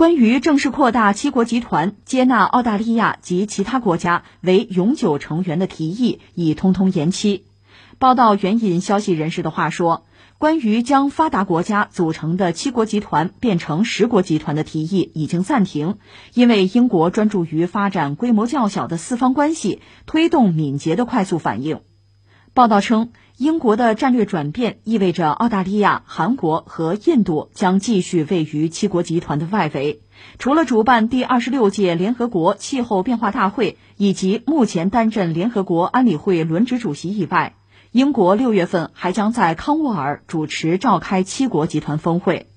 关于正式扩大七国集团接纳澳大利亚及其他国家为永久成员的提议已通通延期。报道援引消息人士的话说，关于将发达国家组成的七国集团变成十国集团的提议已经暂停，因为英国专注于发展规模较小的四方关系，推动敏捷的快速反应。报道称。英国的战略转变意味着澳大利亚、韩国和印度将继续位于七国集团的外围。除了主办第二十六届联合国气候变化大会以及目前担任联合国安理会轮值主席以外，英国六月份还将在康沃尔主持召开七国集团峰会。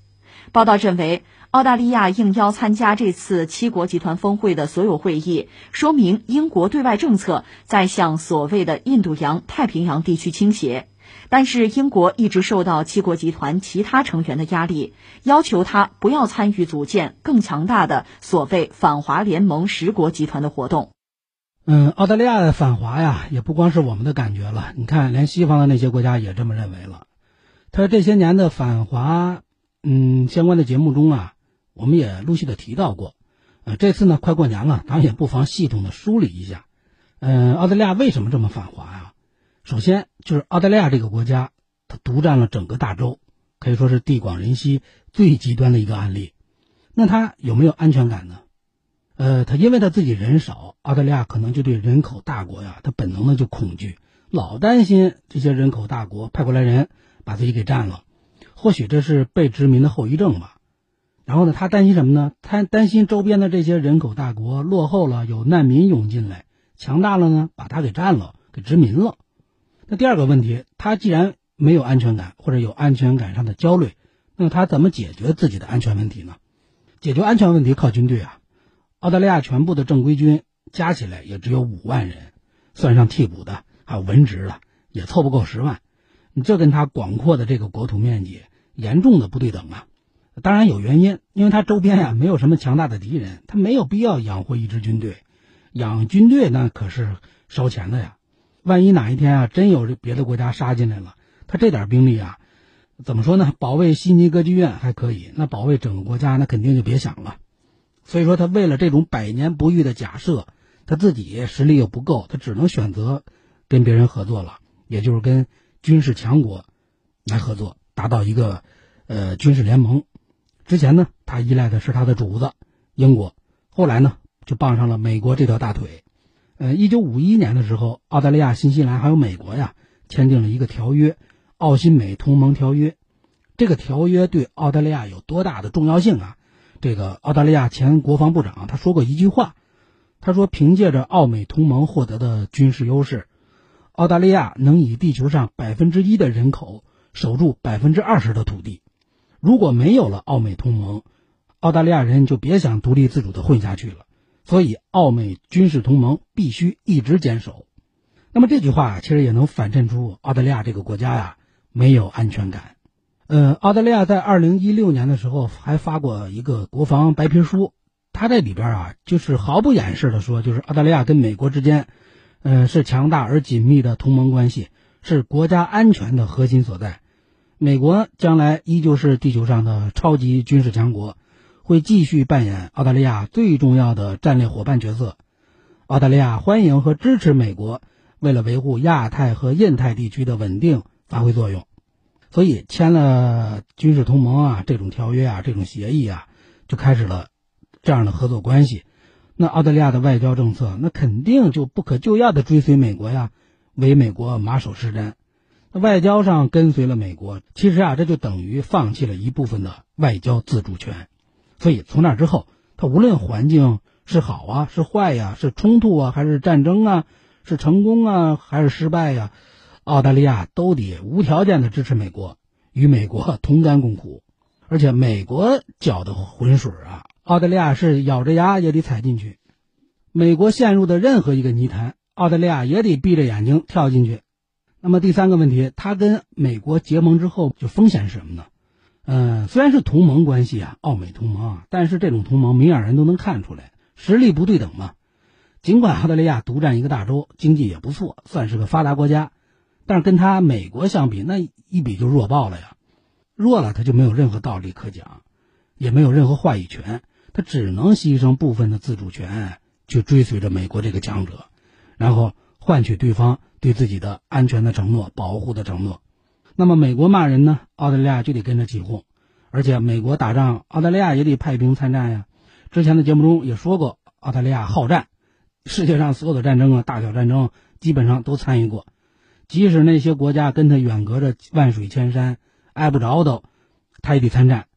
报道认为。澳大利亚应邀参加这次七国集团峰会的所有会议，说明英国对外政策在向所谓的印度洋太平洋地区倾斜。但是，英国一直受到七国集团其他成员的压力，要求他不要参与组建更强大的所谓反华联盟十国集团的活动。嗯，澳大利亚的反华呀，也不光是我们的感觉了。你看，连西方的那些国家也这么认为了。他这些年的反华，嗯，相关的节目中啊。我们也陆续的提到过，呃，这次呢快过年了，咱也不妨系统的梳理一下，嗯，澳大利亚为什么这么反华呀？首先就是澳大利亚这个国家，它独占了整个大洲，可以说是地广人稀最极端的一个案例。那它有没有安全感呢？呃，它因为它自己人少，澳大利亚可能就对人口大国呀，它本能的就恐惧，老担心这些人口大国派过来人把自己给占了，或许这是被殖民的后遗症吧。然后呢，他担心什么呢？他担心周边的这些人口大国落后了，有难民涌进来；强大了呢，把他给占了，给殖民了。那第二个问题，他既然没有安全感，或者有安全感上的焦虑，那么他怎么解决自己的安全问题呢？解决安全问题靠军队啊！澳大利亚全部的正规军加起来也只有五万人，算上替补的还有文职的，也凑不够十万。你这跟他广阔的这个国土面积严重的不对等啊！当然有原因，因为他周边呀没有什么强大的敌人，他没有必要养活一支军队。养军队那可是烧钱的呀，万一哪一天啊真有别的国家杀进来了，他这点兵力啊，怎么说呢？保卫悉尼歌剧院还可以，那保卫整个国家那肯定就别想了。所以说，他为了这种百年不遇的假设，他自己实力又不够，他只能选择跟别人合作了，也就是跟军事强国来合作，达到一个呃军事联盟。之前呢，他依赖的是他的主子英国，后来呢，就傍上了美国这条大腿。呃，一九五一年的时候，澳大利亚、新西兰还有美国呀，签订了一个条约《澳新美同盟条约》。这个条约对澳大利亚有多大的重要性啊？这个澳大利亚前国防部长他说过一句话，他说：“凭借着澳美同盟获得的军事优势，澳大利亚能以地球上百分之一的人口守住百分之二十的土地。”如果没有了澳美同盟，澳大利亚人就别想独立自主的混下去了。所以，澳美军事同盟必须一直坚守。那么这句话其实也能反衬出澳大利亚这个国家呀没有安全感。呃，澳大利亚在二零一六年的时候还发过一个国防白皮书，它这里边啊就是毫不掩饰的说，就是澳大利亚跟美国之间，嗯，是强大而紧密的同盟关系，是国家安全的核心所在。美国将来依旧是地球上的超级军事强国，会继续扮演澳大利亚最重要的战略伙伴角色。澳大利亚欢迎和支持美国为了维护亚太和印太地区的稳定发挥作用，所以签了军事同盟啊这种条约啊这种协议啊，就开始了这样的合作关系。那澳大利亚的外交政策那肯定就不可救药的追随美国呀，为美国马首是瞻。外交上跟随了美国，其实啊，这就等于放弃了一部分的外交自主权。所以从那之后，他无论环境是好啊，是坏呀，是冲突啊，还是战争啊，是成功啊，还是失败呀，澳大利亚都得无条件的支持美国，与美国同甘共苦。而且美国搅的浑水啊，澳大利亚是咬着牙也得踩进去。美国陷入的任何一个泥潭，澳大利亚也得闭着眼睛跳进去。那么第三个问题，他跟美国结盟之后，就风险是什么呢？嗯，虽然是同盟关系啊，澳美同盟啊，但是这种同盟明眼人都能看出来，实力不对等嘛。尽管澳大利亚独占一个大洲，经济也不错，算是个发达国家，但是跟他美国相比，那一比就弱爆了呀。弱了，他就没有任何道理可讲，也没有任何话语权，他只能牺牲部分的自主权，去追随着美国这个强者，然后换取对方对自己的安全的承诺、保护的承诺。那么美国骂人呢，澳大利亚就得跟着起哄，而且美国打仗，澳大利亚也得派兵参战呀。之前的节目中也说过，澳大利亚好战，世界上所有的战争啊，大小战争基本上都参与过，即使那些国家跟他远隔着万水千山，挨不着都，他也得参战。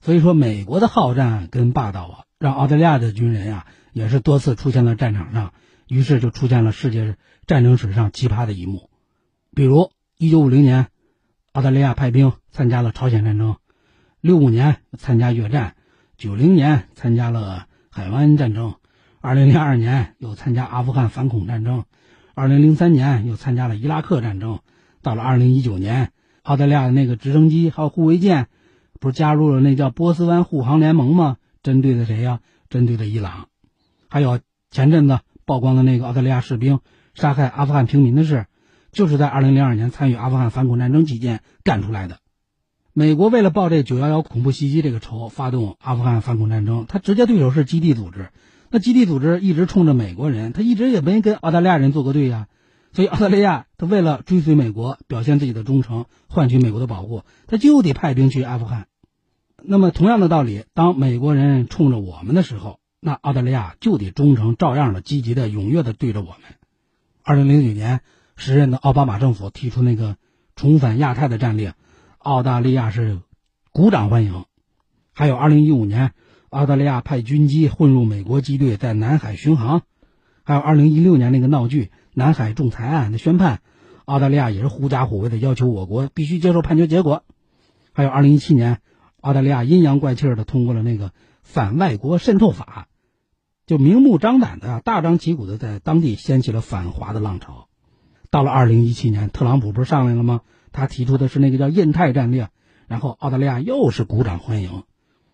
所以说，美国的好战跟霸道啊，让澳大利亚的军人啊也是多次出现在战场上，于是就出现了世界战争史上奇葩的一幕，比如一九五零年，澳大利亚派兵参加了朝鲜战争，六五年参加越战，九零年参加了海湾战争，二零零二年又参加阿富汗反恐战争，二零零三年又参加了伊拉克战争，到了二零一九年，澳大利亚的那个直升机还有护卫舰。不是加入了那叫波斯湾护航联盟吗？针对的谁呀？针对的伊朗。还有前阵子曝光的那个澳大利亚士兵杀害阿富汗平民的事，就是在二零零二年参与阿富汗反恐战争期间干出来的。美国为了报这九幺幺恐怖袭击这个仇，发动阿富汗反恐战争，他直接对手是基地组织。那基地组织一直冲着美国人，他一直也没跟澳大利亚人做过对呀。所以澳大利亚他为了追随美国，表现自己的忠诚，换取美国的保护，他就得派兵去阿富汗。那么同样的道理，当美国人冲着我们的时候，那澳大利亚就得忠诚，照样的积极的、踊跃的对着我们。二零零九年，时任的奥巴马政府提出那个重返亚太的战略，澳大利亚是鼓掌欢迎。还有二零一五年，澳大利亚派军机混入美国机队在南海巡航。还有二零一六年那个闹剧。南海仲裁案的宣判，澳大利亚也是狐假虎威的要求我国必须接受判决结果。还有二零一七年，澳大利亚阴阳怪气的通过了那个反外国渗透法，就明目张胆的大张旗鼓的在当地掀起了反华的浪潮。到了二零一七年，特朗普不是上来了吗？他提出的是那个叫印太战略，然后澳大利亚又是鼓掌欢迎。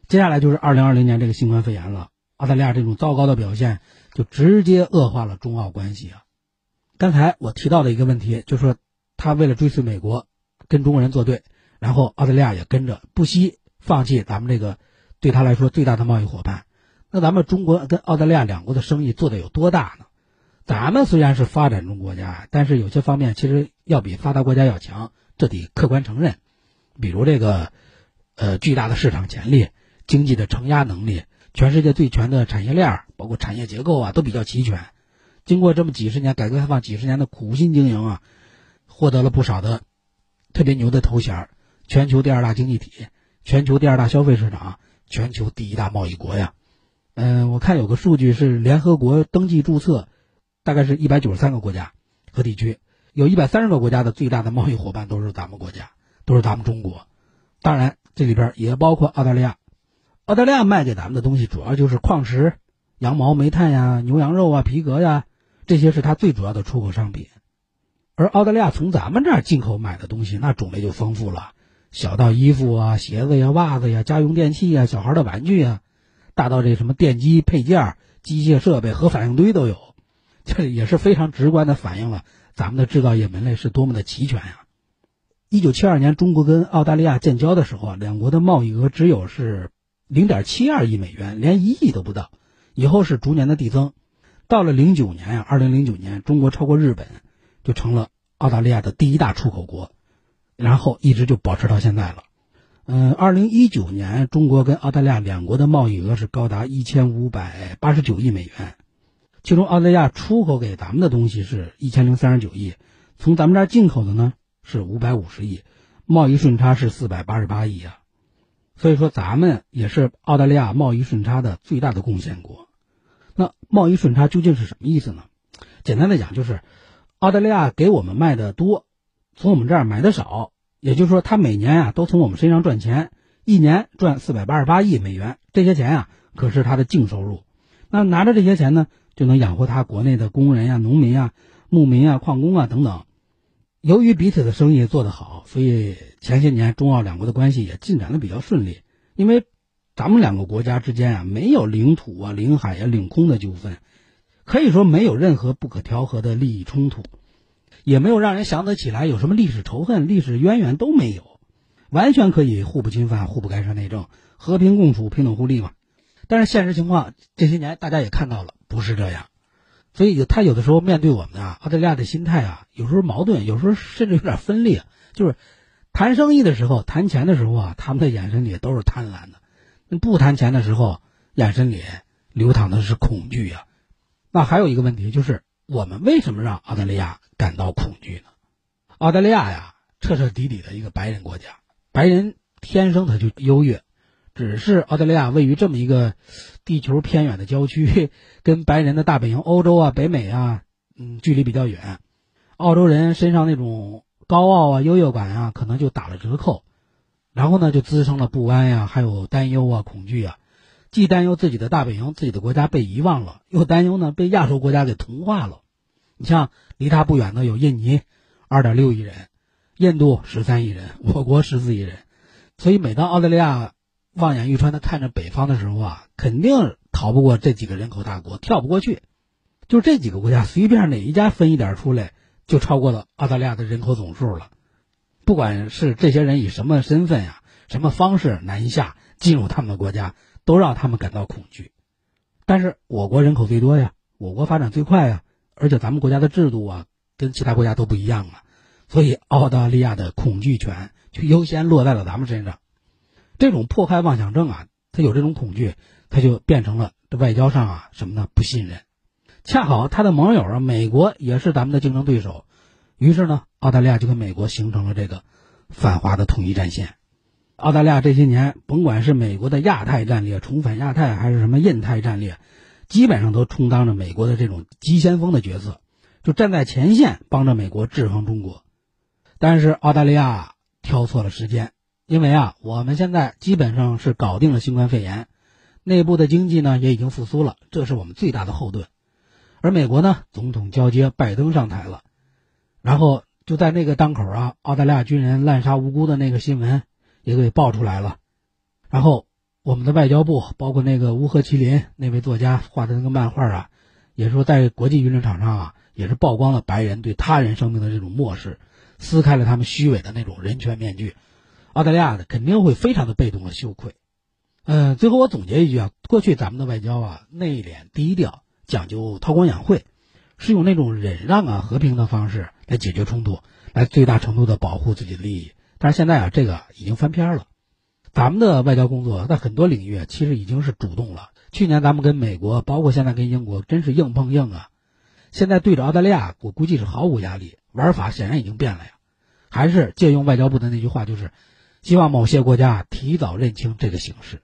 接下来就是二零二零年这个新冠肺炎了，澳大利亚这种糟糕的表现就直接恶化了中澳关系啊。刚才我提到的一个问题，就是说，他为了追随美国，跟中国人作对，然后澳大利亚也跟着，不惜放弃咱们这个对他来说最大的贸易伙伴。那咱们中国跟澳大利亚两国的生意做的有多大呢？咱们虽然是发展中国家，但是有些方面其实要比发达国家要强，这得客观承认。比如这个，呃，巨大的市场潜力、经济的承压能力、全世界最全的产业链，包括产业结构啊，都比较齐全。经过这么几十年改革开放几十年的苦心经营啊，获得了不少的特别牛的头衔全球第二大经济体，全球第二大消费市场，全球第一大贸易国呀。嗯，我看有个数据是联合国登记注册，大概是一百九十三个国家和地区，有一百三十个国家的最大的贸易伙伴都是咱们国家，都是咱们中国。当然，这里边也包括澳大利亚。澳大利亚卖给咱们的东西主要就是矿石、羊毛、煤炭呀、牛羊肉啊、皮革呀。这些是它最主要的出口商品，而澳大利亚从咱们这儿进口买的东西，那种类就丰富了，小到衣服啊、鞋子呀、袜子呀、家用电器呀、小孩的玩具呀，大到这什么电机配件、机械设备、核反应堆都有，这也是非常直观的反映了咱们的制造业门类是多么的齐全呀。一九七二年，中国跟澳大利亚建交的时候啊，两国的贸易额只有是零点七二亿美元，连一亿都不到，以后是逐年的递增。到了零九年呀，二零零九年，中国超过日本，就成了澳大利亚的第一大出口国，然后一直就保持到现在了。嗯，二零一九年，中国跟澳大利亚两国的贸易额是高达一千五百八十九亿美元，其中澳大利亚出口给咱们的东西是一千零三十九亿，从咱们这儿进口的呢是五百五十亿，贸易顺差是四百八十八亿啊。所以说，咱们也是澳大利亚贸易顺差的最大的贡献国。那贸易顺差究竟是什么意思呢？简单的讲，就是澳大利亚给我们卖的多，从我们这儿买的少，也就是说，他每年啊都从我们身上赚钱，一年赚四百八十八亿美元，这些钱啊可是他的净收入。那拿着这些钱呢，就能养活他国内的工人呀、农民啊、牧民啊、矿工啊等等。由于彼此的生意做得好，所以前些年中澳两国的关系也进展的比较顺利，因为。咱们两个国家之间啊，没有领土啊、领海啊、领空的纠纷，可以说没有任何不可调和的利益冲突，也没有让人想得起来有什么历史仇恨、历史渊源都没有，完全可以互不侵犯、互不干涉内政，和平共处、平等互利嘛。但是现实情况这些年大家也看到了，不是这样。所以他有的时候面对我们啊，澳大利亚的心态啊，有时候矛盾，有时候甚至有点分裂。就是谈生意的时候、谈钱的时候啊，他们的眼神里都是贪婪的；那不谈钱的时候，眼神里流淌的是恐惧呀。那还有一个问题就是，我们为什么让澳大利亚感到恐惧呢？澳大利亚呀，彻彻底底的一个白人国家，白人天生他就优越。只是澳大利亚位于这么一个地球偏远的郊区，跟白人的大本营欧洲啊、北美啊，嗯，距离比较远。澳洲人身上那种高傲啊、优越感啊，可能就打了折扣，然后呢，就滋生了不安呀，还有担忧啊、恐惧啊。既担忧自己的大本营、自己的国家被遗忘了，又担忧呢被亚洲国家给同化了。你像离他不远的有印尼，二点六亿人，印度十三亿人，我国十四亿人，所以每当澳大利亚。望眼欲穿的看着北方的时候啊，肯定逃不过这几个人口大国，跳不过去。就这几个国家，随便哪一家分一点出来，就超过了澳大利亚的人口总数了。不管是这些人以什么身份呀、什么方式南下进入他们的国家，都让他们感到恐惧。但是我国人口最多呀，我国发展最快呀，而且咱们国家的制度啊，跟其他国家都不一样啊，所以澳大利亚的恐惧权就优先落在了咱们身上。这种迫害妄想症啊，他有这种恐惧，他就变成了这外交上啊什么呢？不信任。恰好他的盟友啊，美国也是咱们的竞争对手，于是呢，澳大利亚就跟美国形成了这个反华的统一战线。澳大利亚这些年，甭管是美国的亚太战略重返亚太，还是什么印太战略，基本上都充当着美国的这种急先锋的角色，就站在前线帮着美国制衡中国。但是澳大利亚挑错了时间。因为啊，我们现在基本上是搞定了新冠肺炎，内部的经济呢也已经复苏了，这是我们最大的后盾。而美国呢，总统交接，拜登上台了，然后就在那个当口啊，澳大利亚军人滥杀无辜的那个新闻也给爆出来了。然后我们的外交部，包括那个乌合麒麟那位作家画的那个漫画啊，也说在国际舆论场上啊，也是曝光了白人对他人生命的这种漠视，撕开了他们虚伪的那种人权面具。澳大利亚的肯定会非常的被动和羞愧，嗯，最后我总结一句啊，过去咱们的外交啊内敛低调，讲究韬光养晦，是用那种忍让啊和平的方式来解决冲突，来最大程度的保护自己的利益。但是现在啊，这个已经翻篇了，咱们的外交工作在很多领域其实已经是主动了。去年咱们跟美国，包括现在跟英国，真是硬碰硬啊。现在对着澳大利亚，我估计是毫无压力，玩法显然已经变了呀。还是借用外交部的那句话，就是。希望某些国家提早认清这个形势。